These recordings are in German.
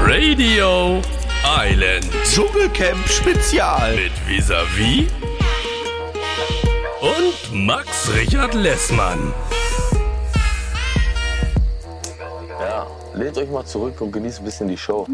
Radio Island Dschungelcamp Spezial. mit Visavi und Max Richard Lessmann. Ja, lehnt euch mal zurück und genießt ein bisschen die Show.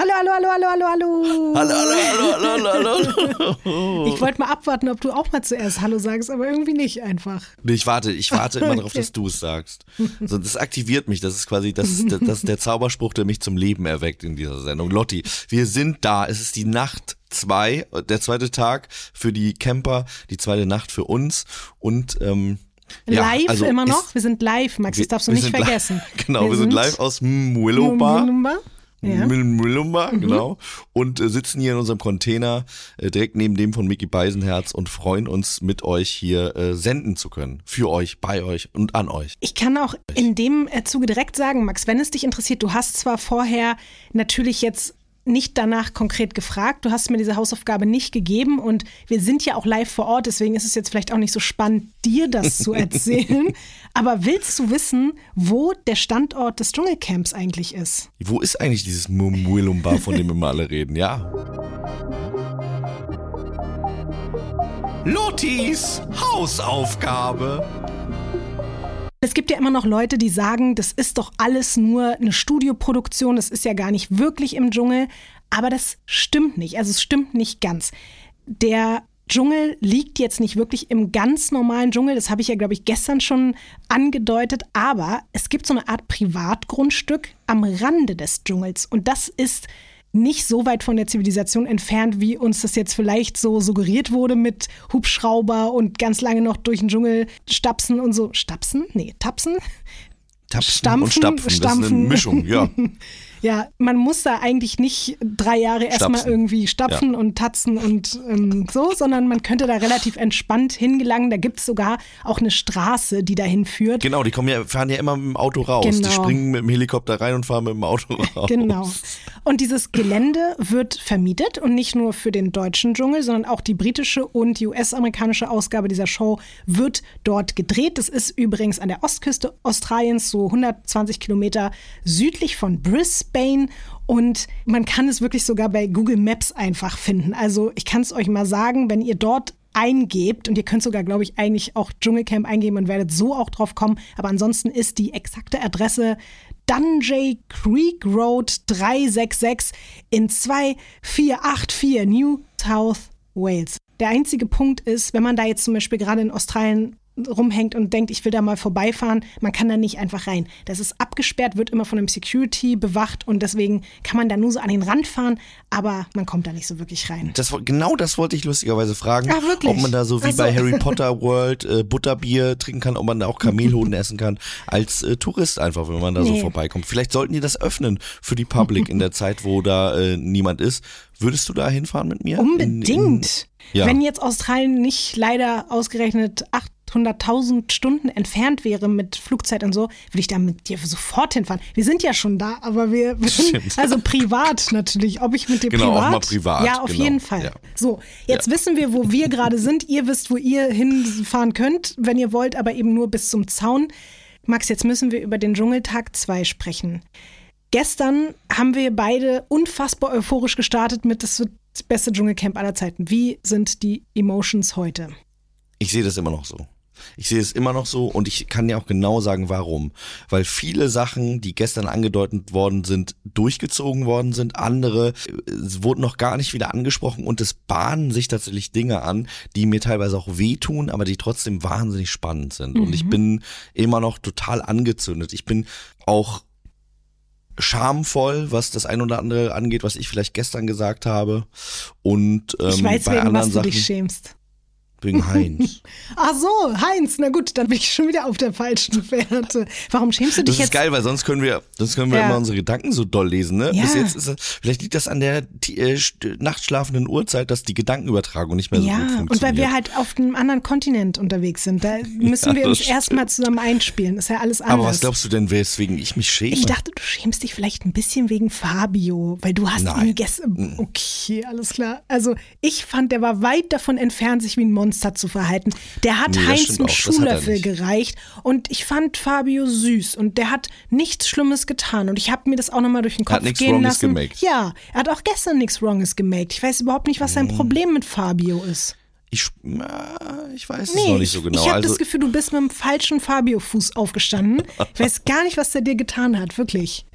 Hallo, hallo, hallo, hallo, hallo, hallo. Hallo, hallo, hallo, hallo, hallo. Ich wollte mal abwarten, ob du auch mal zuerst Hallo sagst, aber irgendwie nicht einfach. Nee, ich warte, ich warte immer darauf, dass du es sagst. So, das aktiviert mich. Das ist quasi das, das ist der Zauberspruch, der mich zum Leben erweckt in dieser Sendung. Lotti, wir sind da. Es ist die Nacht zwei, der zweite Tag für die Camper, die zweite Nacht für uns und ähm, ja, live also immer noch. ist- wir sind live, Max, das darfst du wir nicht sind vergessen. Genau, wir, sind live aus Mwilumba. Lumumba. Ja. Mhm. Müllumba, genau. Und äh, sitzen hier in unserem Container äh, direkt neben dem von Mickey Beisenherz und freuen uns, mit euch hier äh, senden zu können. Für euch, bei euch und an euch. Ich kann auch in dem äh, Zuge direkt sagen, Max, wenn es dich interessiert, du hast zwar vorher natürlich jetzt nicht danach konkret gefragt, du hast mir diese Hausaufgabe nicht gegeben und wir sind ja auch live vor Ort, deswegen ist es jetzt vielleicht auch nicht so spannend, dir das zu erzählen. Aber willst du wissen, wo der Standort des Dschungelcamps eigentlich ist? Wo ist eigentlich dieses Mwilumba, von dem immer alle reden? Ja. Lottis Hausaufgabe. Es gibt ja immer noch Leute, die sagen, das ist doch alles nur eine Studioproduktion, das ist ja gar nicht wirklich im Dschungel. Aber das stimmt nicht. Also es stimmt nicht ganz. Der Dschungel liegt jetzt nicht wirklich im ganz normalen Dschungel. Das habe ich ja, glaube ich, gestern schon angedeutet. Aber es gibt so eine Art Privatgrundstück am Rande des Dschungels. Und das ist nicht so weit von der Zivilisation entfernt, wie uns das jetzt vielleicht so suggeriert wurde mit Hubschrauber und ganz lange noch durch den Dschungel stapsen und so. Stapsen? Nee, tapsen? Tapsen Stampfen, und Stapfen. Das ist eine stampfen. Mischung, ja. Ja, man muss da eigentlich nicht drei Jahre erstmal irgendwie stapfen und tatzen und ähm, so, sondern man könnte da relativ entspannt hingelangen. Da gibt es sogar auch eine Straße, die dahin führt. Genau, die kommen ja, fahren ja immer mit dem Auto raus. Die Genau. springen mit dem Helikopter rein und fahren mit dem Auto raus. Genau. Und dieses Gelände wird vermietet und nicht nur für den deutschen Dschungel, sondern auch die britische und die US-amerikanische Ausgabe dieser Show wird dort gedreht. Das ist übrigens an der Ostküste Australiens, so 120 Kilometer südlich von Brisbane. Und man kann es wirklich sogar bei Google Maps einfach finden. Also ich kann es euch mal sagen, wenn ihr dort eingebt und ihr könnt sogar, glaube ich, eigentlich auch Dschungelcamp eingeben und werdet so auch drauf kommen. Aber ansonsten ist die exakte Adresse Dunjay Creek Road 366 in 2484 New South Wales. Der einzige Punkt ist, wenn man da jetzt zum Beispiel gerade in Australien rumhängt und denkt, ich will da mal vorbeifahren, man kann da nicht einfach rein. Das ist abgesperrt, wird immer von einem Security bewacht und deswegen kann man da nur so an den Rand fahren, aber man kommt da nicht so wirklich rein. Das, genau das wollte ich lustigerweise fragen. Ah, wirklich? Ob man da so wie Ach so. bei Harry Potter World äh, Butterbier trinken kann, ob man da auch Kamelhoden essen kann, als äh, Tourist einfach, wenn man da so Nee. vorbeikommt. Vielleicht sollten die das öffnen für die Public in der Zeit, wo da äh, niemand ist. Würdest du da hinfahren mit mir? Unbedingt. In, in, ja. Wenn jetzt Australien nicht leider ausgerechnet 800.000 Stunden entfernt wäre mit Flugzeit und so, würde ich da mit dir sofort hinfahren. Wir sind ja schon da, aber wir, sind, also privat natürlich. Ob ich mit dir Genau, auch privat? mal privat, Ja, auf genau, jeden Fall. ja. So, jetzt wissen wir, wo wir gerade sind. Ihr wisst, wo ihr hinfahren könnt, wenn ihr wollt, aber eben nur bis zum Zaun. Max, jetzt müssen wir über den Dschungeltag 2 sprechen. Gestern haben wir beide unfassbar euphorisch gestartet mit das wird das beste Dschungelcamp aller Zeiten. Wie sind die Emotions heute? Ich sehe das immer noch so. Ich sehe es immer noch so und ich kann dir auch genau sagen, warum. Weil viele Sachen, die gestern angedeutet worden sind, durchgezogen worden sind. Andere wurden noch gar nicht wieder angesprochen und es bahnen sich tatsächlich Dinge an, die mir teilweise auch wehtun, aber die trotzdem wahnsinnig spannend sind. Und ich bin immer noch total angezündet. Ich bin auch schamvoll, was das ein oder andere angeht, was ich vielleicht gestern gesagt habe. Und ähm, ich weiß, bei wegen anderen was du Sachen. dich schämst. Wegen Heinz. Ach so, Heinz, na gut, dann bin ich schon wieder auf der falschen Fährte. Warum schämst du dich Das ist jetzt? geil, weil sonst können wir, sonst können wir Ja. immer unsere Gedanken so doll lesen, ne? Ja. Bis jetzt ist vielleicht liegt das an der äh, nachtschlafenden Uhrzeit, dass die Gedankenübertragung nicht mehr so gut Ja, funktioniert. und weil wir halt auf einem anderen Kontinent unterwegs sind, da müssen wir das uns erstmal zusammen einspielen. Ist ja alles anders. Aber was glaubst du denn, weswegen ich mich schäme? ich dachte, du schämst dich vielleicht ein bisschen wegen Fabio, weil du hast Nein. ihn gestern. Okay, alles klar. Also ich fand, der war weit davon entfernt, sich wie ein Monster zu verhalten. Der hat Nee, Heinz einen hat Schuhlöffel gereicht und ich fand Fabio süß und der hat nichts Schlimmes getan und ich habe mir das auch nochmal durch den Er hat Kopf nichts gehen Wronges lassen. gemaked. Ja, er hat auch gestern nichts Wronges gemaked. Ich weiß überhaupt nicht, was sein Problem mit Fabio ist. ich, ich weiß es Nee, noch nicht so genau. ich, ich habe also, das Gefühl, du bist mit dem falschen Fabio-Fuß aufgestanden. Ich weiß gar nicht, was der dir getan hat, wirklich.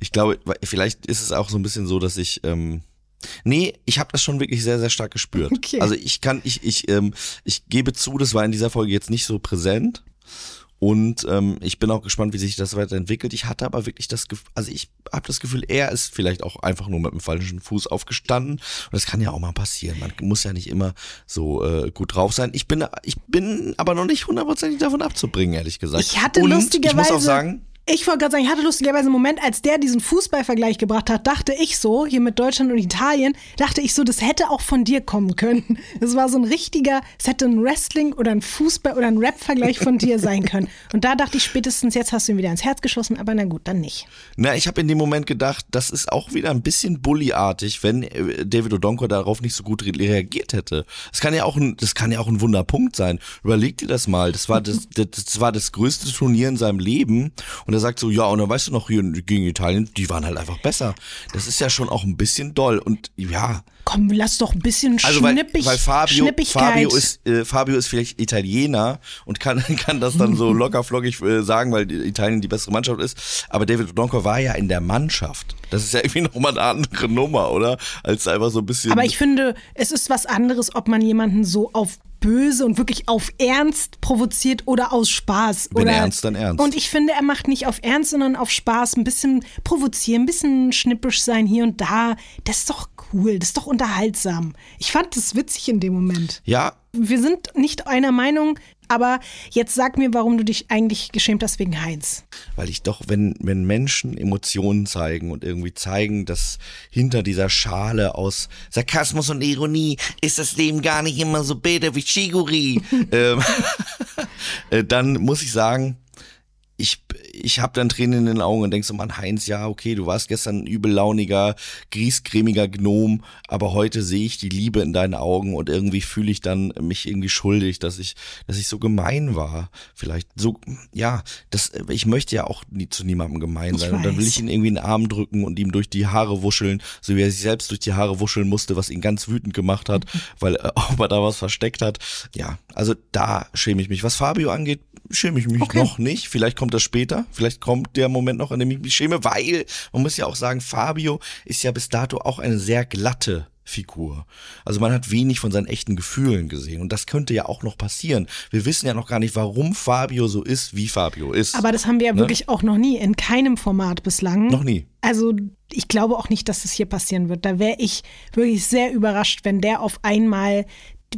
ich glaube, vielleicht ist es auch so ein bisschen so, dass ich, ähm, nee, ich habe das schon wirklich sehr, sehr stark gespürt. Okay. Also ich kann, ich, ich, ähm, ich gebe zu, das war in dieser Folge jetzt nicht so präsent. Und ähm, ich bin auch gespannt, wie sich das weiterentwickelt. Ich hatte aber wirklich das Gefühl, also ich habe das Gefühl, er ist vielleicht auch einfach nur mit dem falschen Fuß aufgestanden. Und das kann ja auch mal passieren. Man muss ja nicht immer so äh, gut drauf sein. Ich bin, ich bin aber noch nicht hundertprozentig davon abzubringen, ehrlich gesagt. Ich hatte Und lustigerweise. Ich muss auch sagen, Ich wollte gerade sagen, ich hatte lustigerweise einen Moment, als der diesen Fußballvergleich gebracht hat, dachte ich so, hier mit Deutschland und Italien, dachte ich so, das hätte auch von dir kommen können. Das war so ein richtiger, es hätte ein Wrestling oder ein Fußball oder ein Rap-Vergleich von dir sein können. Und da dachte ich spätestens, jetzt hast du ihn wieder ins Herz geschossen, aber na gut, dann nicht. Na, ich habe in dem Moment gedacht, das ist auch wieder ein bisschen bullyartig, wenn äh, David Odonko darauf nicht so gut re reagiert hätte. Das kann ja auch ein, das kann ja auch ein Wunderpunkt sein. Überleg dir das mal. Das war das, das, das war das größte Turnier in seinem Leben. Und er sagt so, ja, und dann weißt du noch hier gegen Italien, die waren halt einfach besser. Das ist ja schon auch ein bisschen doll. Und ja, Komm, lass doch ein bisschen also weil, schnippig, weil Fabio. Fabio ist äh, Fabio ist vielleicht Italiener und kann kann das dann so locker flockig äh, sagen, weil Italien die bessere Mannschaft ist. Aber David Odonko war ja in der Mannschaft. Das ist ja irgendwie nochmal eine andere Nummer, oder? Als einfach so ein bisschen. Aber ich finde, es ist was anderes, ob man jemanden so auf böse und wirklich auf Ernst provoziert oder aus Spaß. Wenn oder ernst, dann ernst. Und ich finde, er macht nicht auf Ernst, sondern auf Spaß. Ein bisschen provozieren, ein bisschen schnippisch sein hier und da. Das ist doch cool, das ist doch unterhaltsam. Ich fand das witzig in dem Moment. ja, Wir sind nicht einer Meinung, aber jetzt sag mir, warum du dich eigentlich geschämt hast wegen Heinz. weil ich doch, wenn, wenn Menschen Emotionen zeigen und irgendwie zeigen, dass hinter dieser Schale aus Sarkasmus und Ironie ist das Leben gar nicht immer so bitter wie Shiguri, ähm, äh, dann muss ich sagen, ich, ich habe dann Tränen in den Augen und denk so, Mann, Heinz, ja, okay, du warst gestern ein übellauniger, griesgrämiger Gnom, aber heute sehe ich die Liebe in deinen Augen und irgendwie fühle ich dann mich irgendwie schuldig, dass ich, dass ich so gemein war. Vielleicht so, ja, das, ich möchte ja auch nie zu niemandem gemein sein. Und dann will ich ihn irgendwie in den Arm drücken und ihm durch die Haare wuscheln, so wie er sich selbst durch die Haare wuscheln musste, was ihn ganz wütend gemacht hat, weil äh, ob er da was versteckt hat. Ja, also da schäme ich mich. Was Fabio angeht, schäme ich mich Okay. noch nicht. Vielleicht kommt das später. Vielleicht kommt der Moment noch, an dem ich mich schäme, weil man muss ja auch sagen, Fabio ist ja bis dato auch eine sehr glatte Figur. Also man hat wenig von seinen echten Gefühlen gesehen und das könnte ja auch noch passieren. Wir wissen ja noch gar nicht, warum Fabio so ist, wie Fabio ist. Aber das haben wir ja Ne? wirklich auch noch nie, in keinem Format bislang. Noch nie. Also ich glaube auch nicht, dass das hier passieren wird. Da wäre ich wirklich sehr überrascht, wenn der auf einmal,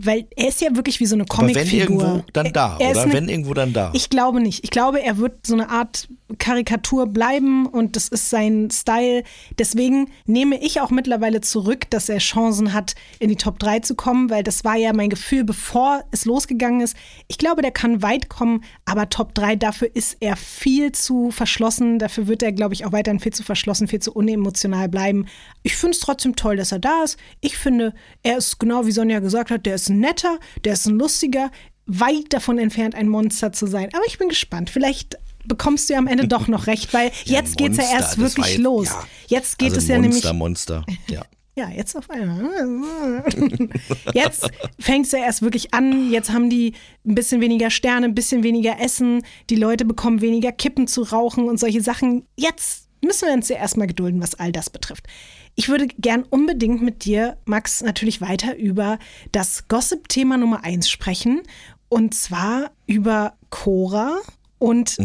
weil er ist ja wirklich wie so eine Aber wenn Comicfigur. irgendwo, dann da, Er- er oder? eine- wenn irgendwo, dann da. Ich glaube nicht. Ich glaube, er wird so eine Art Karikatur bleiben und das ist sein Style. Deswegen nehme ich auch mittlerweile zurück, dass er Chancen hat, in die Top 3 zu kommen, weil das war ja mein Gefühl, bevor es losgegangen ist. Ich glaube, der kann weit kommen, aber Top 3, dafür ist er viel zu verschlossen. Dafür wird er, glaube ich, auch weiterhin viel zu verschlossen, viel zu unemotional bleiben. Ich finde es trotzdem toll, dass er da ist. Ich finde, er ist genau wie Sonja gesagt hat, der ist ein netter, der ist ein lustiger, weit davon entfernt, ein Monster zu sein. Aber ich bin gespannt. Vielleicht bekommst du ja am Ende doch noch recht, weil Ja, jetzt geht's ja Monster, erst wirklich jetzt- los. ja. Jetzt geht also es ja Monster, nämlich. Monster, ja. Ja, jetzt auf einmal. Jetzt fängt es ja erst wirklich an. Jetzt haben die ein bisschen weniger Sterne, ein bisschen weniger Essen. Die Leute bekommen weniger Kippen zu rauchen und solche Sachen. Jetzt müssen wir uns ja erstmal gedulden, was all das betrifft. Ich würde gern unbedingt mit dir, Max, natürlich weiter über das Gossip-Thema Nummer eins sprechen. Und zwar über Cora. Und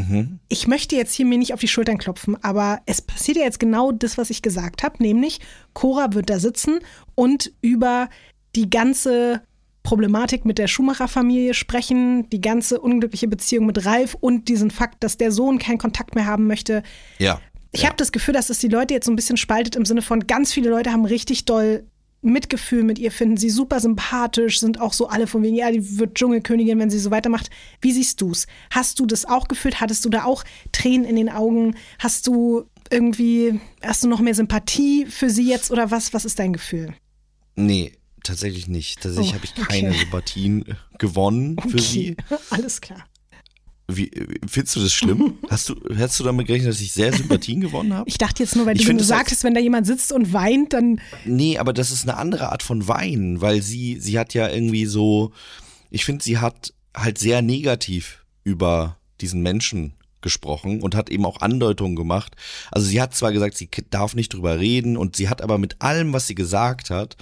ich möchte jetzt hier mir nicht auf die Schultern klopfen, aber es passiert ja jetzt genau das, was ich gesagt habe, nämlich Cora wird da sitzen und über die ganze Problematik mit der Schumacher-Familie sprechen, die ganze unglückliche Beziehung mit Ralf und diesen Fakt, dass der Sohn keinen Kontakt mehr haben möchte. Ja. Ich ja. habe das Gefühl, dass es die Leute jetzt so ein bisschen spaltet im Sinne von ganz viele Leute haben richtig doll Mitgefühl mit ihr, finden sie super sympathisch, sind auch so alle von wegen, ja, die wird Dschungelkönigin, wenn sie so weitermacht. Wie siehst du's? Hast du das auch gefühlt? Hattest du da auch Tränen in den Augen? Hast du irgendwie, hast du noch mehr Sympathie für sie jetzt oder was? Was ist dein Gefühl? Nee, tatsächlich nicht. Tatsächlich Oh, habe ich keine okay. Sympathien gewonnen für sie. Alles klar. Wie, findest du das schlimm? Hast du, hättest du damit gerechnet, dass ich sehr Sympathien gewonnen habe? Ich dachte jetzt nur, weil Ich du find sagtest, wenn da jemand sitzt und weint, dann Nee, aber das ist eine andere Art von Wein, weil sie, sie hat ja irgendwie so, ich finde, sie hat halt sehr negativ über diesen Menschen gesprochen und hat eben auch Andeutungen gemacht. Also sie hat zwar gesagt, sie darf nicht drüber reden und sie hat aber mit allem, was sie gesagt hat,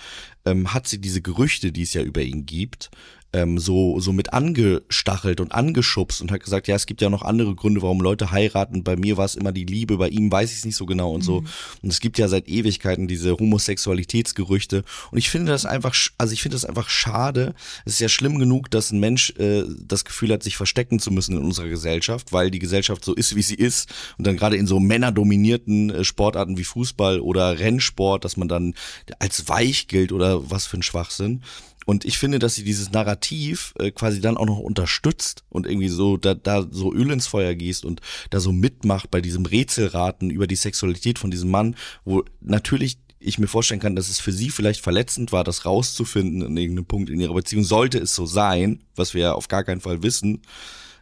ähm, hat sie diese Gerüchte, die es ja über ihn gibt, ähm, so, so mit angestachelt und angeschubst und hat gesagt, ja, es gibt ja noch andere Gründe, warum Leute heiraten. Bei mir war es immer die Liebe, bei ihm weiß ich es nicht so genau und so. Und es gibt ja seit Ewigkeiten diese Homosexualitätsgerüchte. Und ich finde das einfach, also ich finde das einfach schade. Es ist ja schlimm genug, dass ein Mensch äh, das Gefühl hat, sich verstecken zu müssen in unserer Gesellschaft, weil die Gesellschaft so ist, wie sie ist. Und dann gerade in so männerdominierten äh, Sportarten wie Fußball oder Rennsport, dass man dann als weich gilt oder was für ein Schwachsinn. Und ich finde, dass sie dieses Narrativ äh, quasi dann auch noch unterstützt und irgendwie so da, da so Öl ins Feuer gießt und da so mitmacht bei diesem Rätselraten über die Sexualität von diesem Mann, wo natürlich ich mir vorstellen kann, dass es für sie vielleicht verletzend war, das rauszufinden in irgendeinem Punkt in ihrer Beziehung. Sollte es so sein, was wir ja auf gar keinen Fall wissen.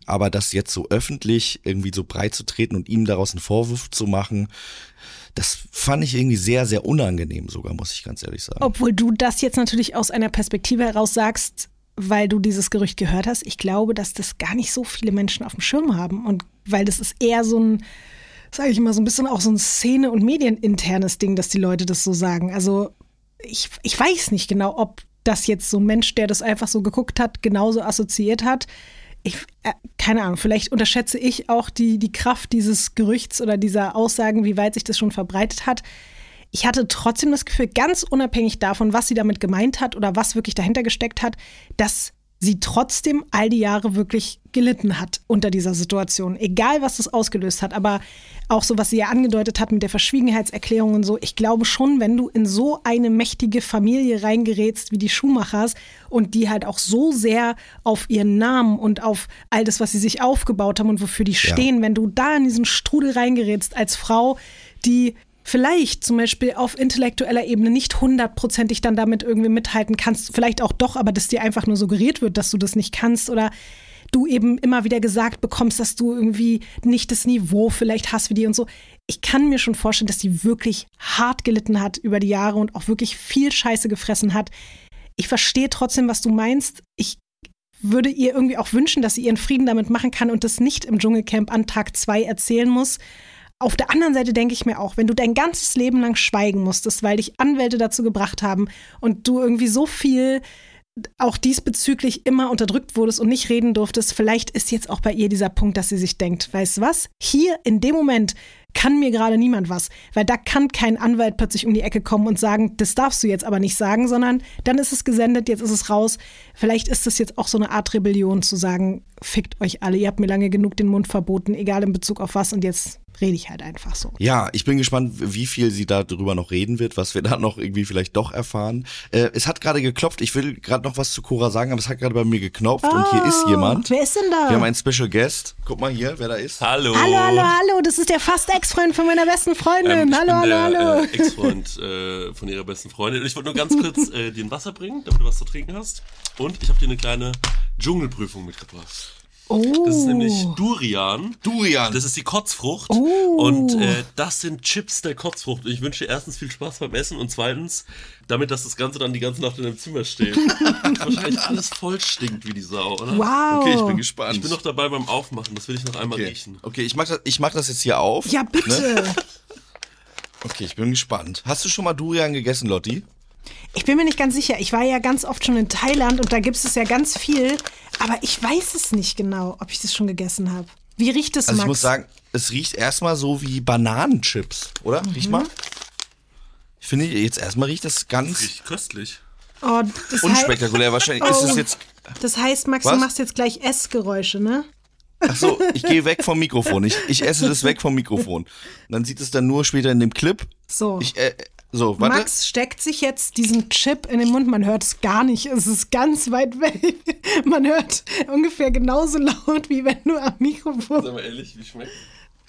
Aber das jetzt so öffentlich irgendwie so breit zu treten und ihm daraus einen Vorwurf zu machen, das fand ich irgendwie sehr, sehr unangenehm sogar, muss ich ganz ehrlich sagen. Obwohl du das jetzt natürlich aus einer Perspektive heraus sagst, weil du dieses Gerücht gehört hast. Ich glaube, dass das gar nicht so viele Menschen auf dem Schirm haben. Und weil das ist eher so ein, sage ich mal, so ein bisschen auch so ein Szene- und medieninternes Ding, dass die Leute das so sagen. Also ich, ich weiß nicht genau, ob das jetzt so ein Mensch, der das einfach so geguckt hat, genauso assoziiert hat. Ich, äh, keine Ahnung, vielleicht unterschätze ich auch die, die Kraft dieses Gerüchts oder dieser Aussagen, wie weit sich das schon verbreitet hat. Ich hatte trotzdem das Gefühl, ganz unabhängig davon, was sie damit gemeint hat oder was wirklich dahinter gesteckt hat, dass sie trotzdem all die Jahre wirklich gelitten hat unter dieser Situation. Egal, was das ausgelöst hat, aber auch so, was sie ja angedeutet hat mit der Verschwiegenheitserklärung und so. Ich glaube schon, wenn du in so eine mächtige Familie reingerätst wie die Schumachers und die halt auch so sehr auf ihren Namen und auf all das, was sie sich aufgebaut haben und wofür die stehen, wenn du da in diesen Strudel reingerätst als Frau, die vielleicht zum Beispiel auf intellektueller Ebene nicht hundertprozentig dann damit irgendwie mithalten kannst, vielleicht auch doch, aber dass dir einfach nur suggeriert wird, dass du das nicht kannst oder du eben immer wieder gesagt bekommst, dass du irgendwie nicht das Niveau vielleicht hast wie die und so. Ich kann mir schon vorstellen, dass die wirklich hart gelitten hat über die Jahre und auch wirklich viel Scheiße gefressen hat. Ich verstehe trotzdem, was du meinst. Ich würde ihr irgendwie auch wünschen, dass sie ihren Frieden damit machen kann und das nicht im Dschungelcamp an Tag zwei erzählen muss. Auf der anderen Seite denke ich mir auch, wenn du dein ganzes Leben lang schweigen musstest, weil dich Anwälte dazu gebracht haben und du irgendwie so viel auch diesbezüglich immer unterdrückt wurdest und nicht reden durftest, vielleicht ist jetzt auch bei ihr dieser Punkt, dass sie sich denkt, weißt du was, hier in dem Moment kann mir gerade niemand was, weil da kann kein Anwalt plötzlich um die Ecke kommen und sagen, das darfst du jetzt aber nicht sagen, sondern dann ist es gesendet, jetzt ist es raus. Vielleicht ist das jetzt auch so eine Art Rebellion zu sagen, fickt euch alle, ihr habt mir lange genug den Mund verboten, egal in Bezug auf was und jetzt rede ich halt einfach so. Ja, ich bin gespannt, wie viel sie darüber noch reden wird, was wir da noch irgendwie vielleicht doch erfahren. Äh, es hat gerade geklopft, ich will gerade noch was zu Cora sagen, aber es hat gerade bei mir geknopft und hier ist jemand. Wer ist denn da? Wir haben einen Special Guest. Guck mal hier, wer da ist. Hallo. Hallo, hallo, hallo, das ist der fast Ex-Freund von meiner besten Freundin. Ähm, hallo, hallo, der, hallo. Äh, Ex-Freund äh, von ihrer besten Freundin. Und ich wollte nur ganz kurz äh, dir ein Wasser bringen, damit du was zu trinken hast. Und ich habe dir eine kleine Dschungelprüfung mitgebracht. Oh. Das ist nämlich Durian. Durian. Das ist die Kotzfrucht. Oh. Und äh, das sind Chips der Kotzfrucht. Und ich wünsche dir erstens viel Spaß beim Essen und zweitens, damit dass das Ganze dann die ganze Nacht in deinem Zimmer steht. Wahrscheinlich alles voll stinkt wie die Sau, oder? wow. Okay, ich bin gespannt. Ich bin noch dabei beim Aufmachen. Das will ich noch einmal okay. riechen. okay, ich mach das, ich mach das jetzt hier auf. ja, bitte. Ne? Okay, ich bin gespannt. Hast du schon mal Durian gegessen, Lotti? Ich bin mir nicht ganz sicher. Ich war ja ganz oft schon in Thailand und da gibt es ja ganz viel. Aber ich weiß es nicht genau, ob ich das schon gegessen habe. Wie riecht es, Also Max? ich muss sagen, es riecht erstmal so wie Bananenchips, oder? Mhm. Riech mal. Ich finde, jetzt erstmal riecht das ganz. Riecht köstlich. Oh, das Unspektakulär wahrscheinlich. Ist Oh. es jetzt. Das heißt, Max, Was? du machst jetzt gleich Essgeräusche, ne? Ach so, ich gehe weg vom Mikrofon. Ich, ich esse das weg vom Mikrofon. Man sieht es dann nur später in dem Clip. So. Ich, äh, so, warte. Max steckt sich jetzt diesen Chip in den Mund. Man hört es gar nicht. Es ist ganz weit weg. Man hört ungefähr genauso laut, wie wenn du am Mikrofon. Sag mal ehrlich, wie schmeckt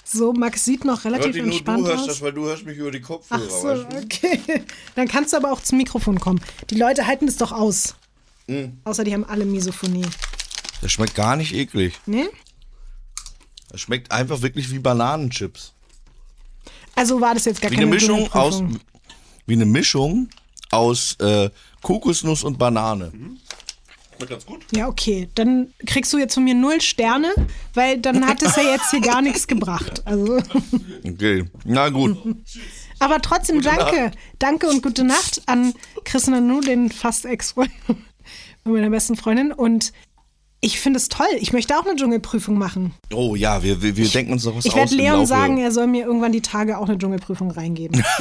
So, Max sieht noch relativ entspannt aus. weil du hörst mich über die Kopfhörer. Ach so, okay. Dann kannst du aber auch zum Mikrofon kommen. Die Leute halten es doch aus. Mhm. Außer die haben alle Misophonie. Das schmeckt gar nicht eklig. Ne? Das schmeckt einfach wirklich wie Bananenchips. Also war das jetzt gar Wie keine eine Mischung aus. Wie eine Mischung aus äh, Kokosnuss und Banane. Schmeckt ganz gut. Ja, okay. Dann kriegst du jetzt von mir null Sterne, weil dann hat es ja jetzt hier gar nichts gebracht. Also. Okay, na gut. Aber trotzdem danke. Danke und gute Nacht an Chris Nanu, den fast Ex-Freund meiner besten Freundin. Und ich finde es toll. Ich möchte auch eine Dschungelprüfung machen. Oh ja, wir, wir, wir denken uns noch was Ich aus. werde im Leon sagen, er soll mir irgendwann die Tage auch eine Dschungelprüfung reingeben.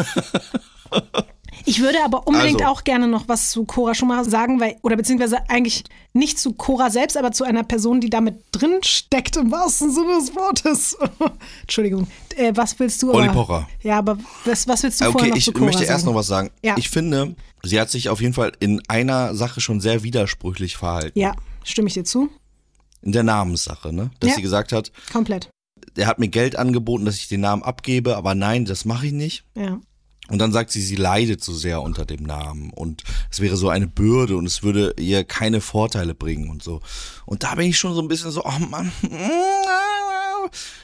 Ich würde aber unbedingt Also. auch gerne noch was zu Cora Schumacher sagen, weil, oder beziehungsweise eigentlich nicht zu Cora selbst, aber zu einer Person, die damit drin steckt, im wahrsten Sinne des Wortes. Entschuldigung. Äh, was willst du? Olli aber, Pocher. Ja, aber was, was willst du vorher Okay, noch ich zu Cora möchte erst sagen? noch was sagen. Ja. Ich finde, sie hat sich auf jeden Fall in einer Sache schon sehr widersprüchlich verhalten. Ja, stimme ich dir zu. In der Namenssache, ne? Dass Ja. sie gesagt hat, Komplett. er hat mir Geld angeboten, dass ich den Namen abgebe, aber nein, das mache ich nicht. Ja. Und dann sagt sie, sie leidet so sehr unter dem Namen und es wäre so eine Bürde und es würde ihr keine Vorteile bringen und so. Und da bin ich schon so ein bisschen so, oh Mann,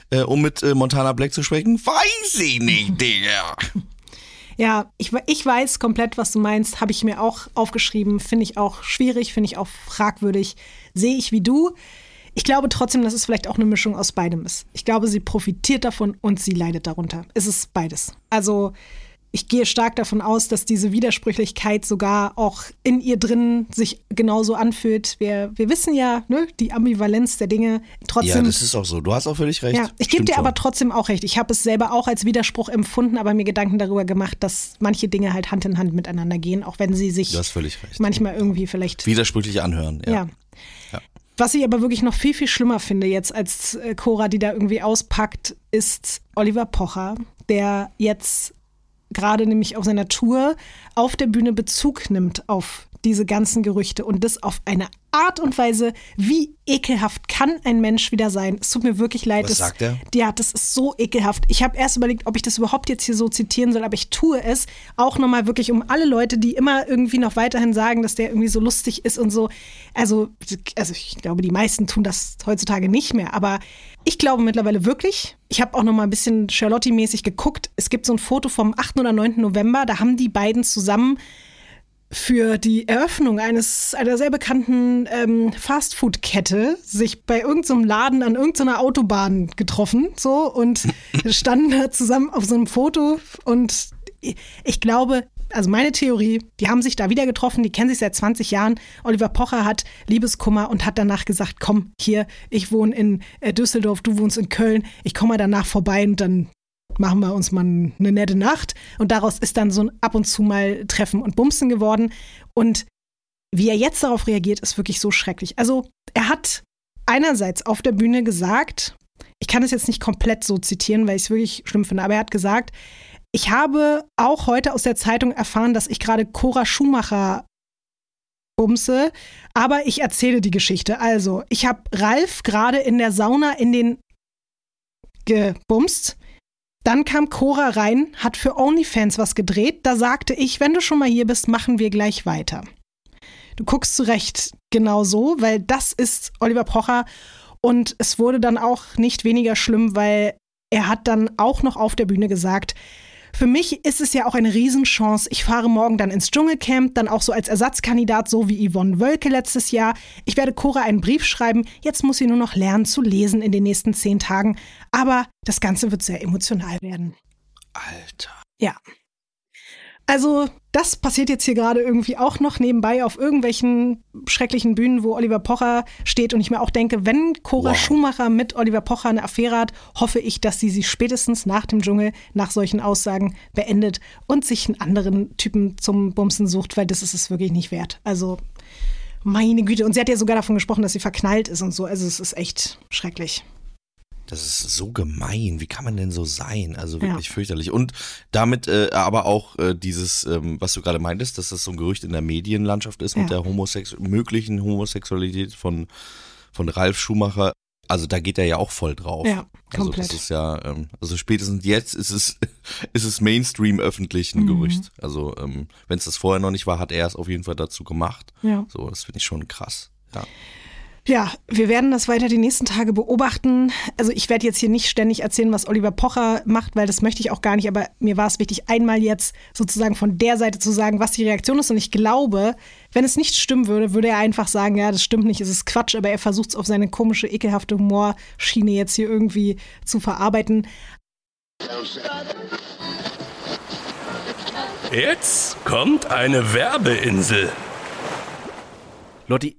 äh, um mit äh, Montana Black zu sprechen, weiß ich nicht, Digga. Ja, ich, ich weiß komplett, was du meinst. Habe ich mir auch aufgeschrieben. Finde ich auch schwierig, finde ich auch fragwürdig. Sehe ich wie du. Ich glaube trotzdem, dass es vielleicht auch eine Mischung aus beidem ist. Ich glaube, sie profitiert davon und sie leidet darunter. Es ist beides. Also ich gehe stark davon aus, dass diese Widersprüchlichkeit sogar auch in ihr drin sich genauso anfühlt. Wir, wir wissen ja, ne, die Ambivalenz der Dinge. Trotzdem Ja, das ist auch so. Du hast auch völlig recht. ja, ich gebe dir schon. aber trotzdem auch recht. Ich habe es selber auch als Widerspruch empfunden, aber mir Gedanken darüber gemacht, dass manche Dinge halt Hand in Hand miteinander gehen, auch wenn sie sich manchmal irgendwie vielleicht. Widersprüchlich anhören, ja. ja. Was ich aber wirklich noch viel, viel schlimmer finde jetzt als äh, Cora, die da irgendwie auspackt, ist Oliver Pocher, der jetzt gerade nämlich auf seiner Tour auf der Bühne Bezug nimmt auf diese ganzen Gerüchte und das auf eine Art und Weise, wie ekelhaft kann ein Mensch wieder sein. Es tut mir wirklich leid. Was das, sagt er? Ja, das ist so ekelhaft. Ich habe erst überlegt, ob ich das überhaupt jetzt hier so zitieren soll, aber ich tue es auch nochmal wirklich um alle Leute, die immer irgendwie noch weiterhin sagen, dass der irgendwie so lustig ist und so. Also, also ich glaube, die meisten tun das heutzutage nicht mehr, aber ich glaube mittlerweile wirklich. Ich habe auch noch mal ein bisschen Charlotte-mäßig geguckt. Es gibt so ein Foto vom 8. oder 9. November, da haben die beiden zusammen für die Eröffnung eines einer sehr bekannten ähm, Fastfood-Kette sich bei irgendeinem Laden an irgendeiner Autobahn getroffen, so und standen da zusammen auf so einem Foto und ich glaube, also meine Theorie, die haben sich da wieder getroffen, die kennen sich seit 20 Jahren. Oliver Pocher hat Liebeskummer und hat danach gesagt, komm, hier, ich wohne in äh, Düsseldorf, du wohnst in Köln, ich komme mal danach vorbei und dann machen wir uns mal eine nette Nacht. Und daraus ist dann so ein ab und zu mal Treffen und Bumsen geworden. Und wie er jetzt darauf reagiert, ist wirklich so schrecklich. Also er hat einerseits auf der Bühne gesagt, ich kann es jetzt nicht komplett so zitieren, weil ich es wirklich schlimm finde, aber er hat gesagt, ich habe auch heute aus der Zeitung erfahren, dass ich gerade Cora Schumacher bumse, aber ich erzähle die Geschichte. Also, ich habe Ralf gerade in der Sauna in den gebumst. Dann kam Cora rein, hat für OnlyFans was gedreht. Da sagte ich, wenn du schon mal hier bist, machen wir gleich weiter. Du guckst zurecht genau so, weil das ist Oliver Pocher. Und es wurde dann auch nicht weniger schlimm, weil er hat dann auch noch auf der Bühne gesagt, für mich ist es ja auch eine Riesenchance. Ich fahre morgen dann ins Dschungelcamp, dann auch so als Ersatzkandidat, so wie Yvonne Wölke letztes Jahr. Ich werde Cora einen Brief schreiben. Jetzt muss sie nur noch lernen zu lesen in den nächsten zehn Tagen. Aber das Ganze wird sehr emotional werden. Alter. Ja. Also, das passiert jetzt hier gerade irgendwie auch noch nebenbei auf irgendwelchen schrecklichen Bühnen, wo Oliver Pocher steht. Und ich mir auch denke, wenn Cora Wow. Schumacher mit Oliver Pocher eine Affäre hat, hoffe ich, dass sie sie spätestens nach dem Dschungel, nach solchen Aussagen beendet und sich einen anderen Typen zum Bumsen sucht, weil das ist es wirklich nicht wert. Also, meine Güte. Und sie hat ja sogar davon gesprochen, dass sie verknallt ist und so. Also, es ist echt schrecklich. Das ist so gemein. Wie kann man denn so sein? Also wirklich Ja. fürchterlich. Und damit äh, aber auch äh, dieses, ähm, was du gerade meintest, dass das so ein Gerücht in der Medienlandschaft ist mit Ja. der Homosex möglichen Homosexualität von, von Ralf Schumacher. Also da geht er ja auch voll drauf. Ja, Also komplett. das ist ja, ähm, also spätestens jetzt ist es, ist es Mainstream öffentlich Mhm. ein Gerücht. Also ähm, wenn es das vorher noch nicht war, hat er es auf jeden Fall dazu gemacht. Ja. So, das finde ich schon krass. Ja. Ja, wir werden das weiter die nächsten Tage beobachten. Also ich werde jetzt hier nicht ständig erzählen, was Oliver Pocher macht, weil das möchte ich auch gar nicht. Aber mir war es wichtig, einmal jetzt sozusagen von der Seite zu sagen, was die Reaktion ist. Und ich glaube, wenn es nicht stimmen würde, würde er einfach sagen, ja, das stimmt nicht, es ist Quatsch. Aber er versucht es auf seine komische, ekelhafte Humorschiene jetzt hier irgendwie zu verarbeiten. Jetzt kommt eine Werbeinsel. Lotti,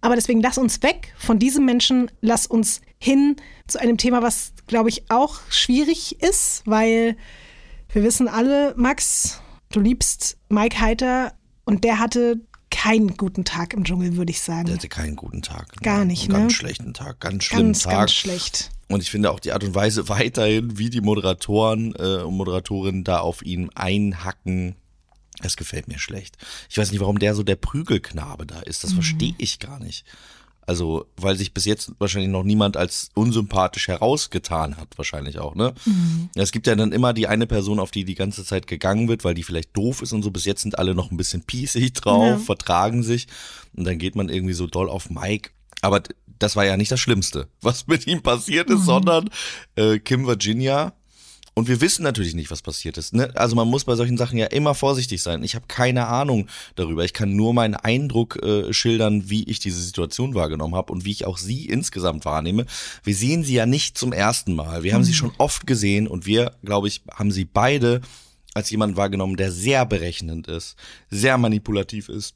Aber deswegen lass uns weg von diesem Menschen, lass uns hin zu einem Thema, was, glaube ich, auch schwierig ist, weil wir wissen alle, Max, du liebst Mike Heiter und der hatte keinen guten Tag im Dschungel, würde ich sagen. Der hatte keinen guten Tag. Gar nicht, Einen Ganz ne? schlechten Tag, ganz schlimmen ganz, Tag. ganz schlecht. Und ich finde auch die Art und Weise weiterhin, wie die Moderatoren äh, und Moderatorinnen da auf ihn einhacken, das gefällt mir schlecht. Ich weiß nicht, warum der so der Prügelknabe da ist. Das verstehe ich gar nicht. Also, weil sich bis jetzt wahrscheinlich noch niemand als unsympathisch herausgetan hat, wahrscheinlich auch, ne? Ja, Es gibt ja dann immer die eine Person, auf die die ganze Zeit gegangen wird, weil die vielleicht doof ist und so. Bis jetzt sind alle noch ein bisschen pießig drauf, Ja. vertragen sich. Und dann geht man irgendwie so doll auf Mike. Aber das war ja nicht das Schlimmste, was mit ihm passiert ist, sondern äh, Kim Virginia. Und wir wissen natürlich nicht, was passiert ist. Ne? Also man muss bei solchen Sachen ja immer vorsichtig sein. Ich habe keine Ahnung darüber. Ich kann nur meinen Eindruck äh, schildern, wie ich diese Situation wahrgenommen habe und wie ich auch sie insgesamt wahrnehme. Wir sehen sie ja nicht zum ersten Mal. Wir haben sie schon oft gesehen und wir, glaube ich, haben sie beide als jemand wahrgenommen, der sehr berechnend ist, sehr manipulativ ist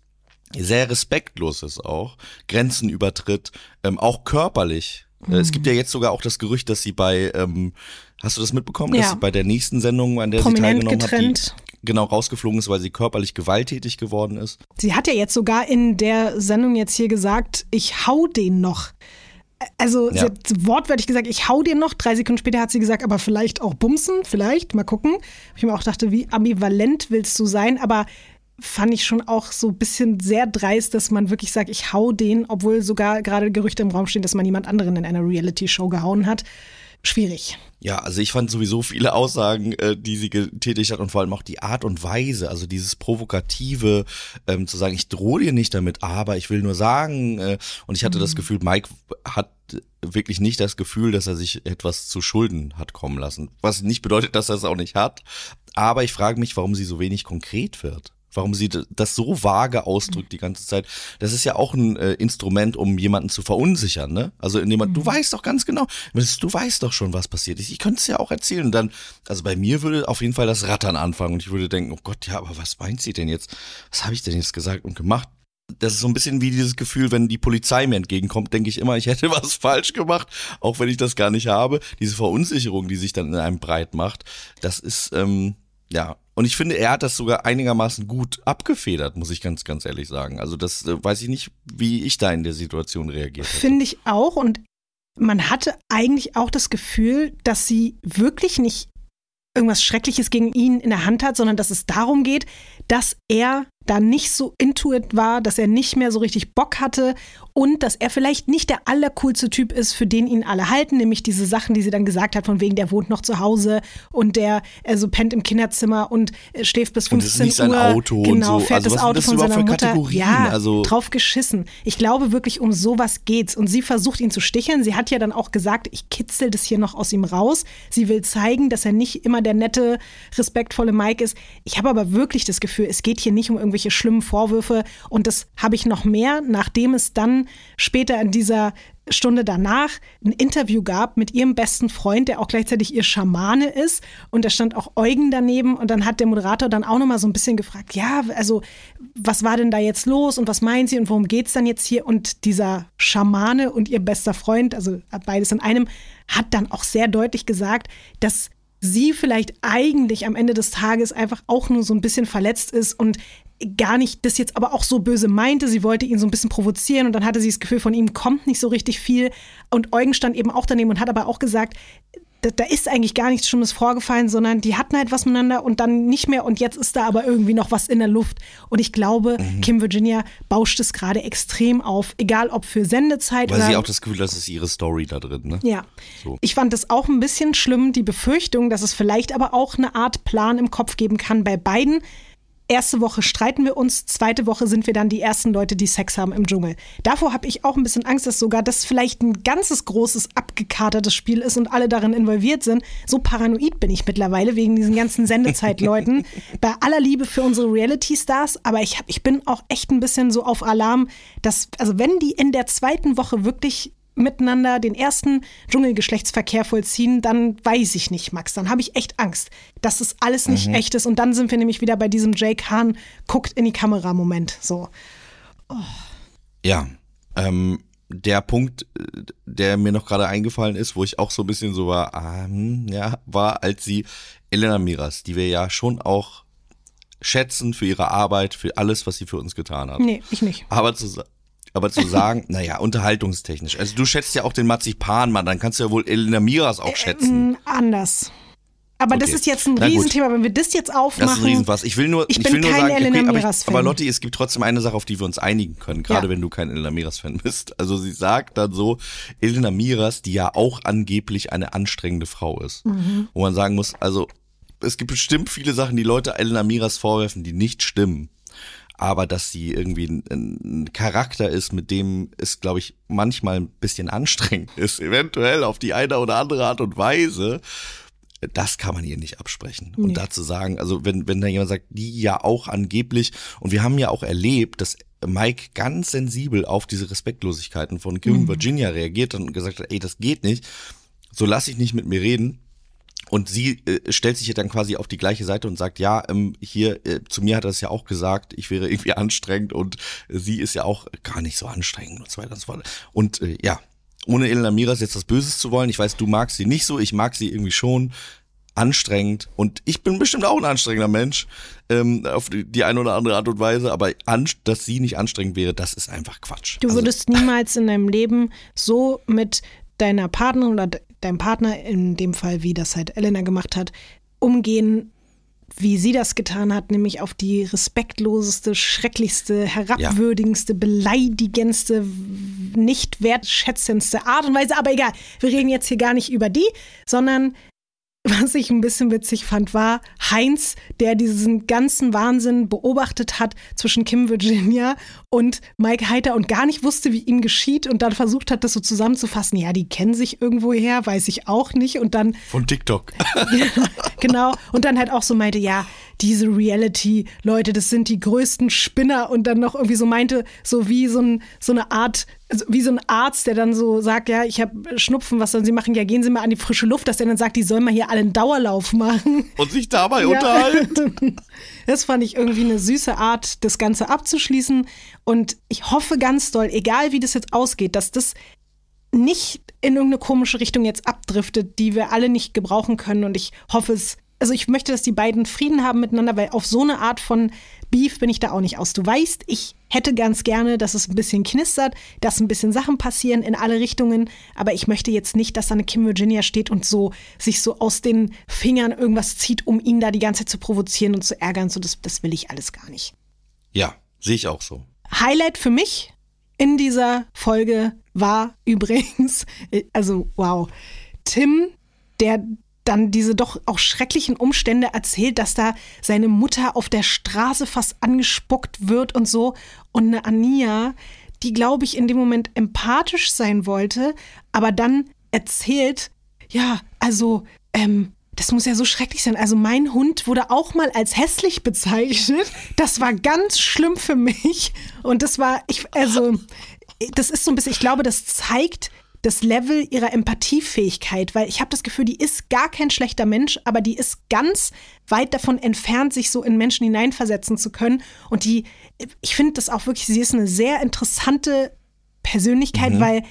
sehr respektlos ist auch, Grenzen übertritt, ähm, auch körperlich. Äh, Es gibt ja jetzt sogar auch das Gerücht, dass sie bei, ähm, hast du das mitbekommen, Ja. dass sie bei der nächsten Sendung, an der Prominent sie teilgenommen getrennt. hat, genau rausgeflogen ist, weil sie körperlich gewalttätig geworden ist. Sie hat ja jetzt sogar in der Sendung jetzt hier gesagt, ich hau den noch. Also sie Ja. hat wortwörtlich gesagt, ich hau den noch. Drei Sekunden später hat sie gesagt, aber vielleicht auch bumsen, vielleicht, mal gucken. Ich mir auch dachte, wie ambivalent willst du sein? Aber fand ich schon auch so ein bisschen sehr dreist, dass man wirklich sagt, ich hau den, obwohl sogar gerade Gerüchte im Raum stehen, dass man jemand anderen in einer Reality-Show gehauen hat. Schwierig. Ja, also ich fand sowieso viele Aussagen, äh, die sie getätigt hat und vor allem auch die Art und Weise, also dieses provokative, ähm, zu sagen, ich drohe dir nicht damit, aber ich will nur sagen, äh, und ich hatte das Gefühl, Mike hat wirklich nicht das Gefühl, dass er sich etwas zu Schulden hat kommen lassen. Was nicht bedeutet, dass er es auch nicht hat. Aber ich frage mich, warum sie so wenig konkret wird. Warum sie das so vage ausdrückt die ganze Zeit. Das ist ja auch ein äh, Instrument, um jemanden zu verunsichern, ne? Also indem man, du weißt doch ganz genau, du weißt doch schon, was passiert ist. Ich könnte es ja auch erzählen. Und dann, also bei mir würde auf jeden Fall das Rattern anfangen und ich würde denken, oh Gott, ja, aber was meint sie denn jetzt? Was habe ich denn jetzt gesagt und gemacht? Das ist so ein bisschen wie dieses Gefühl, wenn die Polizei mir entgegenkommt, denke ich immer, ich hätte was falsch gemacht, auch wenn ich das gar nicht habe. Diese Verunsicherung, die sich dann in einem breit macht, das ist, ähm, ja. Und ich finde, er hat das sogar einigermaßen gut abgefedert, muss ich ganz, ganz ehrlich sagen. Also das äh, weiß ich nicht, wie ich da in der Situation reagiert hätte. Finde ich auch. Und man hatte eigentlich auch das Gefühl, dass sie wirklich nicht irgendwas Schreckliches gegen ihn in der Hand hat, sondern dass es darum geht, dass er da nicht so intuit war, dass er nicht mehr so richtig Bock hatte und dass er vielleicht nicht der allercoolste Typ ist, für den ihn alle halten, nämlich diese Sachen, die sie dann gesagt hat, von wegen, der wohnt noch zu Hause und der also pennt im Kinderzimmer und äh, schläft bis Und 15 es ist nicht sein Uhr. Auto und genau, so. fährt Also das Auto das von seiner Mutter. Ja, Also- drauf geschissen. Ich glaube wirklich, um sowas geht's. Und sie versucht ihn zu sticheln. Sie hat ja dann auch gesagt, ich kitzel das hier noch aus ihm raus. Sie will zeigen, dass er nicht immer der nette, respektvolle Mike ist. Ich habe aber wirklich das Gefühl, es geht hier nicht um irgendwelche schlimmen Vorwürfe. Und das habe ich noch mehr, nachdem es dann später in dieser Stunde danach ein Interview gab mit ihrem besten Freund, der auch gleichzeitig ihr Schamane ist. Und da stand auch Eugen daneben. Und dann hat der Moderator dann auch nochmal so ein bisschen gefragt, ja, also was war denn da jetzt los und was meinen Sie und worum geht's dann jetzt hier? Und dieser Schamane und ihr bester Freund, also beides in einem, hat dann auch sehr deutlich gesagt, dass sie vielleicht eigentlich am Ende des Tages einfach auch nur so ein bisschen verletzt ist und gar nicht das jetzt aber auch so böse meinte. Sie wollte ihn so ein bisschen provozieren und dann hatte sie das Gefühl, von ihm kommt nicht so richtig viel. Und Eugen stand eben auch daneben und hat aber auch gesagt, da, da ist eigentlich gar nichts Schlimmes vorgefallen, sondern die hatten halt was miteinander und dann nicht mehr und jetzt ist da aber irgendwie noch was in der Luft. Und ich glaube, Kim Virginia bauscht es gerade extrem auf, egal ob für Sendezeit Weil oder sie auch das Gefühl, hat, das ist ihre Story da drin, ne? ja. So. Ich fand es auch ein bisschen schlimm, die Befürchtung, dass es vielleicht aber auch eine Art Plan im Kopf geben kann bei beiden. Erste Woche streiten wir uns, zweite Woche sind wir dann die ersten Leute, die Sex haben im Dschungel. Davor habe ich auch ein bisschen Angst, dass sogar das vielleicht ein ganzes großes, abgekatertes Spiel ist und alle darin involviert sind. So paranoid bin ich mittlerweile wegen diesen ganzen Sendezeitleuten. Bei aller Liebe für unsere Reality-Stars, aber ich, hab, ich bin auch echt ein bisschen so auf Alarm, dass, also wenn die in der zweiten Woche wirklich miteinander den ersten Dschungelgeschlechtsverkehr vollziehen, dann weiß ich nicht, Max. Dann habe ich echt Angst, dass das alles nicht Mhm. echt ist. Und dann sind wir nämlich wieder bei diesem Jake Hahn guckt in die Kamera Moment. So. Ja, ähm, der Punkt, der mir noch gerade eingefallen ist, wo ich auch so ein bisschen so war, ah, hm, ja, war, als sie Elena Miras, die wir ja schon auch schätzen für ihre Arbeit, für alles, was sie für uns getan hat. Nee, ich nicht. Aber zu, aber zu sagen, naja, unterhaltungstechnisch. Also du schätzt ja auch den Marzipanmann, dann kannst du ja wohl Elena Miras auch schätzen. Mm, anders. Aber das Okay. ist jetzt ein Na gut. Riesenthema. Wenn wir das jetzt aufmachen. Das ist ein Riesenfass. Ich will nur, Ich ich bin will nur sagen, Elena okay, aber, ich, Miras-Fan. aber Lotti, es gibt trotzdem eine Sache, auf die wir uns einigen können, gerade Ja. wenn du kein Elena Miras-Fan bist. Also sie sagt dann so, Elena Miras, die ja auch angeblich eine anstrengende Frau ist. Mhm. Wo man sagen muss, also es gibt bestimmt viele Sachen, die Leute Elena Miras vorwerfen, die nicht stimmen. Aber dass sie irgendwie ein, ein Charakter ist, mit dem es, glaube ich, manchmal ein bisschen anstrengend ist, eventuell auf die eine oder andere Art und Weise. Das kann man ihr nicht absprechen. Und Nee. dazu sagen, also wenn, wenn da jemand sagt, die ja auch angeblich, und wir haben ja auch erlebt, dass Mike ganz sensibel auf diese Respektlosigkeiten von Kim und Virginia reagiert hat und gesagt hat, ey, das geht nicht, so lass ich nicht mit mir reden. Und sie äh, stellt sich ja dann quasi auf die gleiche Seite und sagt, ja, ähm, hier, äh, zu mir hat er es ja auch gesagt, ich wäre irgendwie anstrengend und äh, sie ist ja auch gar nicht so anstrengend und so weiter und so fort. Und äh, ja, ohne Elena Miras jetzt was Böses zu wollen, ich weiß, du magst sie nicht so, ich mag sie irgendwie schon anstrengend und ich bin bestimmt auch ein anstrengender Mensch ähm, auf die, die eine oder andere Art und Weise, aber an, dass sie nicht anstrengend wäre, das ist einfach Quatsch. Du Also, würdest niemals in deinem Leben so mit deiner Partnerin oder de deinem Partner, in dem Fall, wie das halt Elena gemacht hat, umgehen, wie sie das getan hat, nämlich auf die respektloseste, schrecklichste, herabwürdigendste, beleidigendste, nicht wertschätzendste Art und Weise. Aber egal, wir reden jetzt hier gar nicht über die, sondern was ich ein bisschen witzig fand, war Heinz, der diesen ganzen Wahnsinn beobachtet hat zwischen Kim Virginia und Mike Heiter und gar nicht wusste, wie ihm geschieht und dann versucht hat, das so zusammenzufassen. Ja, die kennen sich irgendwoher, weiß ich auch nicht. Und dann von TikTok. genau. Und dann halt auch so meinte, ja, diese Reality-Leute, das sind die größten Spinner und dann noch irgendwie so meinte, so wie so, ein, so eine Art, also wie so ein Arzt, der dann so sagt, ja, ich habe Schnupfen, was sollen Sie machen? Ja, gehen Sie mal an die frische Luft, dass der dann sagt, die sollen mal hier alle einen Dauerlauf machen. und sich dabei Ja. unterhalten. Das fand ich irgendwie eine süße Art, das Ganze abzuschließen. Und ich hoffe ganz doll, egal wie das jetzt ausgeht, dass das nicht in irgendeine komische Richtung jetzt abdriftet, die wir alle nicht gebrauchen können. Und ich hoffe es, also ich möchte, dass die beiden Frieden haben miteinander, weil auf so eine Art von Beef bin ich da auch nicht aus. Du weißt, ich hätte ganz gerne, dass es ein bisschen knistert, dass ein bisschen Sachen passieren in alle Richtungen, aber ich möchte jetzt nicht, dass da eine Kim Virginia steht und so sich so aus den Fingern irgendwas zieht, um ihn da die ganze Zeit zu provozieren und zu ärgern. So, das, das will ich alles gar nicht. Ja, sehe ich auch so. Highlight für mich in dieser Folge war übrigens, also wow, Tim, der dann diese doch auch schrecklichen Umstände erzählt, dass da seine Mutter auf der Straße fast angespuckt wird und so. Und eine Ania, die, glaube ich, in dem Moment empathisch sein wollte, aber dann erzählt, ja, also, ähm, das muss ja so schrecklich sein. Also mein Hund wurde auch mal als hässlich bezeichnet. Das war ganz schlimm für mich. Und das war, ich, also, das ist so ein bisschen, ich glaube, das zeigt das Level ihrer Empathiefähigkeit, weil ich habe das Gefühl, die ist gar kein schlechter Mensch, aber die ist ganz weit davon entfernt, sich so in Menschen hineinversetzen zu können. Und die, ich finde das auch wirklich, sie ist eine sehr interessante Persönlichkeit, weil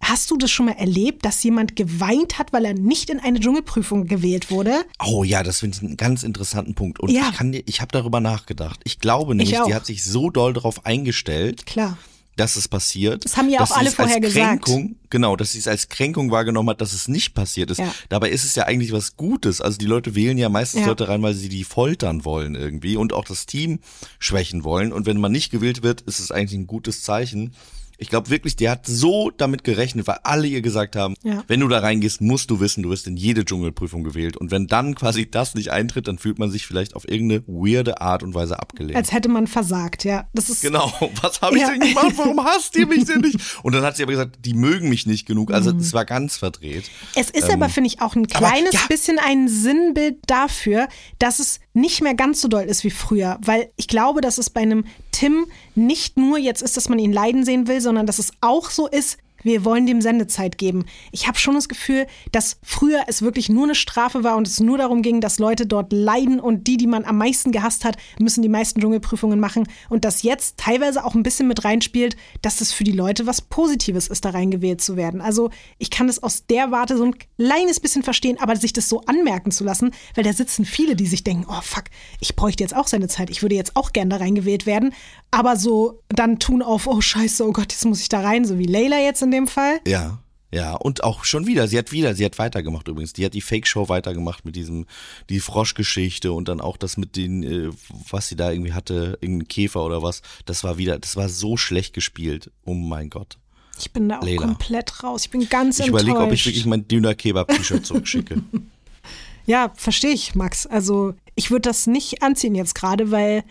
hast du das schon mal erlebt, dass jemand geweint hat, weil er nicht in eine Dschungelprüfung gewählt wurde? Oh ja, das finde ich einen ganz interessanten Punkt. Und Ja. ich kann ich habe darüber nachgedacht. Ich glaube nämlich, auch. die hat sich so doll darauf eingestellt, Klar. Dass es passiert. Das haben ja auch alle vorher gesagt. Kränkung, Genau, dass sie es als Kränkung wahrgenommen hat, dass es nicht passiert ist. Ja. Dabei ist es ja eigentlich was Gutes. Also die Leute wählen ja meistens Ja. Leute rein, weil sie die foltern wollen irgendwie und auch das Team schwächen wollen. Und wenn man nicht gewählt wird, ist es eigentlich ein gutes Zeichen. Ich glaube wirklich, die hat so damit gerechnet, weil alle ihr gesagt haben, Ja. wenn du da reingehst, musst du wissen, du wirst in jede Dschungelprüfung gewählt. Und wenn dann quasi das nicht eintritt, dann fühlt man sich vielleicht auf irgendeine weirde Art und Weise abgelehnt. Als hätte man versagt, ja. Das ist Genau, was habe ich Ja. denn gemacht? Warum hasst ihr mich denn nicht? Und dann hat sie aber gesagt, die mögen mich nicht genug. Also Mhm. es war ganz verdreht. Es ist aber, finde ich, auch ein aber kleines ja. bisschen ein Sinnbild dafür, dass es nicht mehr ganz so doll ist wie früher. Weil ich glaube, dass es bei einem Tim nicht nur jetzt ist, dass man ihn leiden sehen will, sondern dass es auch so ist, wir wollen dem Sendezeit geben. Ich habe schon das Gefühl, dass früher es wirklich nur eine Strafe war und es nur darum ging, dass Leute dort leiden und die, die man am meisten gehasst hat, müssen die meisten Dschungelprüfungen machen und dass jetzt teilweise auch ein bisschen mit reinspielt, dass es für die Leute was Positives ist, da reingewählt zu werden. Also ich kann es aus der Warte so ein kleines bisschen verstehen, aber sich das so anmerken zu lassen, weil da sitzen viele, die sich denken, oh fuck, ich bräuchte jetzt auch seine Zeit, ich würde jetzt auch gern da reingewählt werden, aber so dann tun auf, oh scheiße, oh Gott, jetzt muss ich da rein, so wie Leila jetzt in dem Fall. Ja. Ja, und auch schon wieder, sie hat wieder, sie hat weitergemacht übrigens. Die hat die Fake-Show weitergemacht mit diesem, die Froschgeschichte und dann auch das mit den, äh, was sie da irgendwie hatte, irgendein Käfer oder was. Das war wieder, das war so schlecht gespielt. Oh mein Gott. Ich bin da auch Leila. komplett raus. Ich bin ganz Ich enttäuscht. überlege, ob ich wirklich mein Dünner Kebab-T-Shirt zurückschicke. Ja, verstehe ich, Max. Also ich würde das nicht anziehen jetzt gerade, weil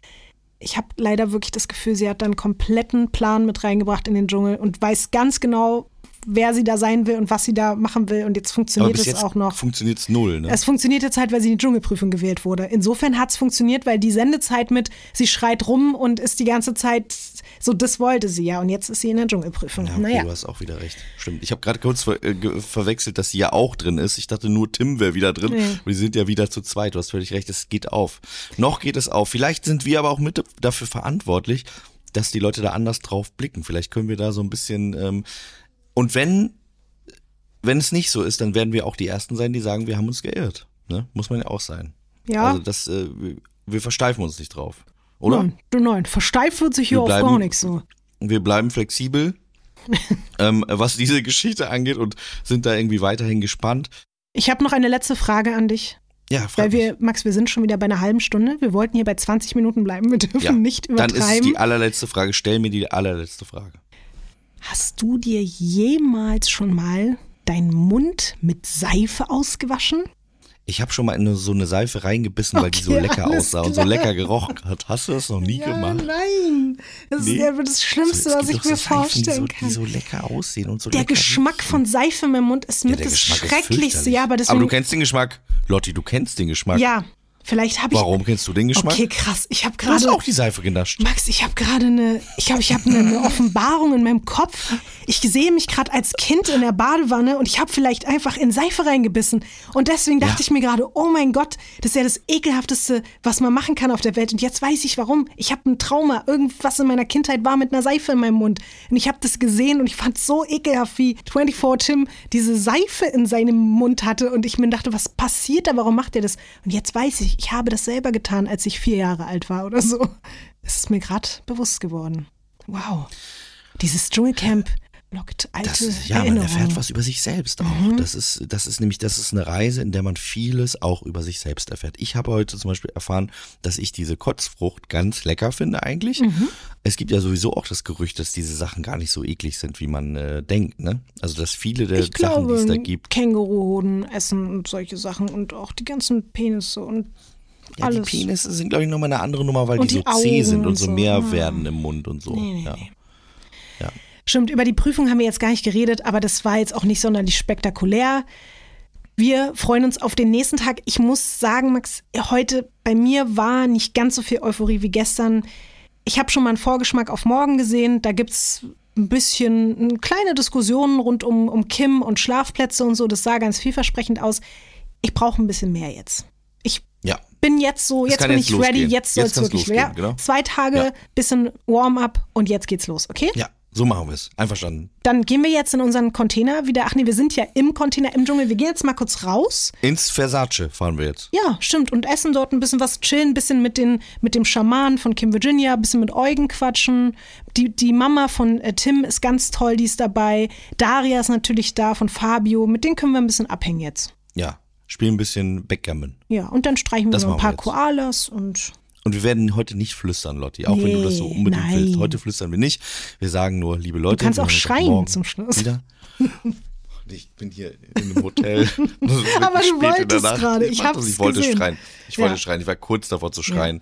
ich habe leider wirklich das Gefühl, sie hat da einen kompletten Plan mit reingebracht in den Dschungel und weiß ganz genau, wer sie da sein will und was sie da machen will. Und jetzt funktioniert es jetzt auch noch. funktioniert es null, ne? Es funktioniert jetzt halt, weil sie in die Dschungelprüfung gewählt wurde. Insofern hat es funktioniert, weil die Sendezeit mit, sie schreit rum und ist die ganze Zeit so, das wollte sie ja. Und jetzt ist sie in der Dschungelprüfung. Ja, okay, naja. du hast auch wieder recht. Stimmt. Ich habe gerade kurz ver äh, verwechselt, dass sie ja auch drin ist. Ich dachte nur, Tim wäre wieder drin. Nee. Und die sind ja wieder zu zweit. Du hast völlig recht, es geht auf. Noch geht es auf. Vielleicht sind wir aber auch mit dafür verantwortlich, dass die Leute da anders drauf blicken. Vielleicht können wir da so ein bisschen. Ähm, und wenn, wenn es nicht so ist, dann werden wir auch die Ersten sein, die sagen, wir haben uns geirrt. Ne? Muss man ja auch sein. Ja. Also das, äh, wir- versteifen uns nicht drauf. Oder? Nein, du nein. Versteift wird sich hier Wir auf bleiben- gar nichts so. wir bleiben flexibel, ähm, was diese Geschichte angeht und sind da irgendwie weiterhin gespannt. Ich habe noch eine letzte Frage an dich. Ja, Weil wir, Max, wir sind schon wieder bei einer halben Stunde. Wir wollten hier bei 20 Minuten bleiben. Wir dürfen mich. ja. nicht Dann ist übertreiben. die allerletzte Frage. Stell mir die allerletzte Frage. Hast du dir jemals schon mal deinen Mund mit Seife ausgewaschen? Ich habe schon mal in so eine Seife reingebissen, weil die so Okay, lecker aussah und so klar. lecker gerochen hat. Hast du das noch nie gemacht? nein. Das Nee. ist ja das Schlimmste, es was ich doch so mir Seifen, vorstellen die so, kann. Die so lecker aussehen und so der Geschmack riechen. von Seife meinem Mund ist Ja, mit das Geschmack ist Schrecklichste. Ja, aber aber du kennst den Geschmack. Lotti, du kennst den Geschmack. ja, vielleicht habe ich. Warum kennst du den Geschmack? Okay, krass. Ich habe du hast gerade. auch die Seife genascht. Max, ich habe gerade eine, ich glaube, ich habe eine, eine Offenbarung in meinem Kopf. Ich sehe mich gerade als Kind in der Badewanne und ich habe vielleicht einfach in Seife reingebissen. Und deswegen dachte Ja. ich mir gerade, oh mein Gott, das ist ja das ekelhafteste, was man machen kann auf der Welt. Und jetzt weiß ich warum. Ich habe ein Trauma. Irgendwas in meiner Kindheit war mit einer Seife in meinem Mund. Und ich habe das gesehen und ich fand es so ekelhaft, wie 24 Tim diese Seife in seinem Mund hatte. Und ich mir dachte, was passiert da? Warum macht er das? Und jetzt weiß ich, ich habe das selber getan, als ich vier Jahre alt war oder so. Es ist mir gerade bewusst geworden. Wow. Dieses Dschungelcamp lockt alte Das, ja, man erfährt was über sich selbst auch. Das ist, das ist nämlich, das ist eine Reise, in der man vieles auch über sich selbst erfährt. Ich habe heute zum Beispiel erfahren, dass ich diese Kotzfrucht ganz lecker finde eigentlich. Mhm. Es gibt ja sowieso auch das Gerücht, dass diese Sachen gar nicht so eklig sind, wie man äh, denkt. Ne? Also dass viele der ich Sachen, die glaube, es da gibt, Känguruhoden essen und solche Sachen und auch die ganzen Penisse und ja, die alles. Penisse sind glaube ich nochmal eine andere Nummer, weil Und die so die Augen zäh sind und und so mehr Ah. werden im Mund und so. Nee, nee, ja. nee. Ja. Stimmt, über die Prüfung haben wir jetzt gar nicht geredet, aber das war jetzt auch nicht sonderlich spektakulär. Wir freuen uns auf den nächsten Tag. Ich muss sagen, Max, heute bei mir war nicht ganz so viel Euphorie wie gestern. Ich habe schon mal einen Vorgeschmack auf morgen gesehen. Da gibt es ein bisschen eine kleine Diskussionen rund um, um Kim und Schlafplätze und so. Das sah ganz vielversprechend aus. Ich brauche ein bisschen mehr jetzt. Ich ja. bin jetzt so, jetzt bin jetzt ich ready, losgehen. jetzt soll es wirklich losgehen, ja, genau. Zwei Tage, Ja. bisschen Warm-up und jetzt geht's los, okay? Ja, so machen wir es. Einverstanden. Dann gehen wir jetzt in unseren Container wieder. Ach nee, wir sind ja im Container im Dschungel. Wir gehen jetzt mal kurz raus. Ins Versace fahren wir jetzt. Ja, stimmt. Und essen dort ein bisschen was, chillen, ein bisschen mit, den, mit dem Schaman von Kim Virginia, ein bisschen mit Eugen quatschen. Die, die Mama von äh, Tim ist ganz toll, die ist dabei. Daria ist natürlich da von Fabio. Mit denen können wir ein bisschen abhängen jetzt. Ja, spielen ein bisschen Backgammon. Ja, und dann streichen wir Das noch ein paar. Koalas und Und wir werden heute nicht flüstern, Lotti, auch wenn du das so Nee, unbedingt nein. willst. Heute flüstern wir nicht. Wir sagen nur, liebe Leute. Du kannst auch schreien zum Schluss. Wieder. Ich bin hier in einem Hotel. Aber du wolltest gerade, Ich, hab's ich wollte gesehen. schreien. Ich wollte Ja. schreien. Ich war kurz davor zu schreien.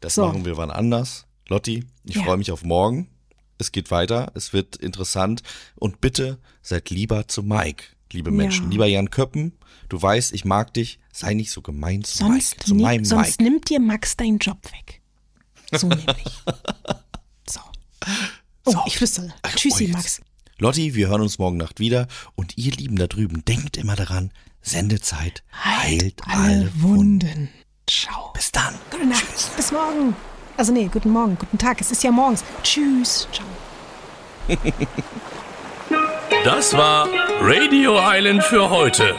Das So. machen wir wann anders. Lotti, ich Ja. freue mich auf morgen. Es geht weiter. Es wird interessant. Und bitte seid lieber zu Mike, liebe Menschen. Ja. Lieber Jan Köppen, du weißt, ich mag dich. Sei nicht so gemein zu sonst, Mike. Zu ni- meinem sonst Mike. nimmt dir Max deinen Job weg. So nämlich. So. Oh, ich flüstere. Ach, Tschüssi, oh. Max. Lotti, wir hören uns morgen Nacht wieder. Und ihr Lieben da drüben, denkt immer daran, Sendezeit heilt alle Wunden. Wunden. Ciao. Bis dann. Gute Nacht. Bis morgen. Also nee, guten Morgen, guten Tag. Es ist ja morgens. Tschüss. Ciao. Das war Radio Island für heute.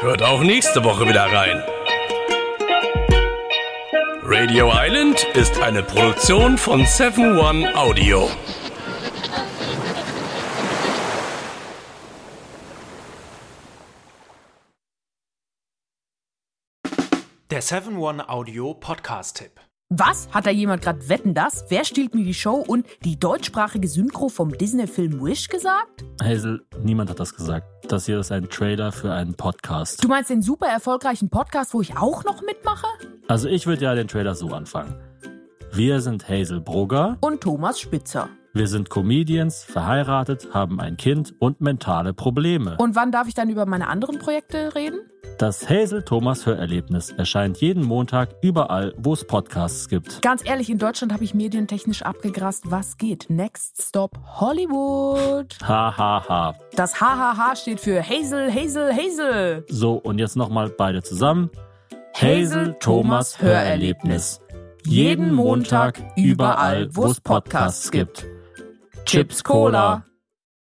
Hört auch nächste Woche wieder rein. Radio Island ist eine Produktion von 7 One Audio. Der 7-One-Audio Podcast-Tipp. Was? Hat da jemand gerade Wetten das? Wer stiehlt mir die Show und die deutschsprachige Synchro vom Disney-Film Wish gesagt? Hazel, niemand hat das gesagt. Das hier ist ein Trailer für einen Podcast. Du meinst den super erfolgreichen Podcast, wo ich auch noch mitmache? Also ich würde ja den Trailer so anfangen. Wir sind Hazel Brugger. Und Thomas Spitzer. Wir sind Comedians, verheiratet, haben ein Kind und mentale Probleme. Und wann darf ich dann über meine anderen Projekte reden? Das Hazel Thomas Hörerlebnis erscheint jeden Montag überall, wo es Podcasts gibt. Ganz ehrlich, in Deutschland habe ich medientechnisch abgegrast. Was geht? Next Stop Hollywood. Ha ha ha. Das HHH steht für Hazel, Hazel, Hazel. So, und jetzt nochmal beide zusammen. Hazel Thomas Hörerlebnis. Jeden Montag überall, wo es Podcasts gibt. Chips Cola.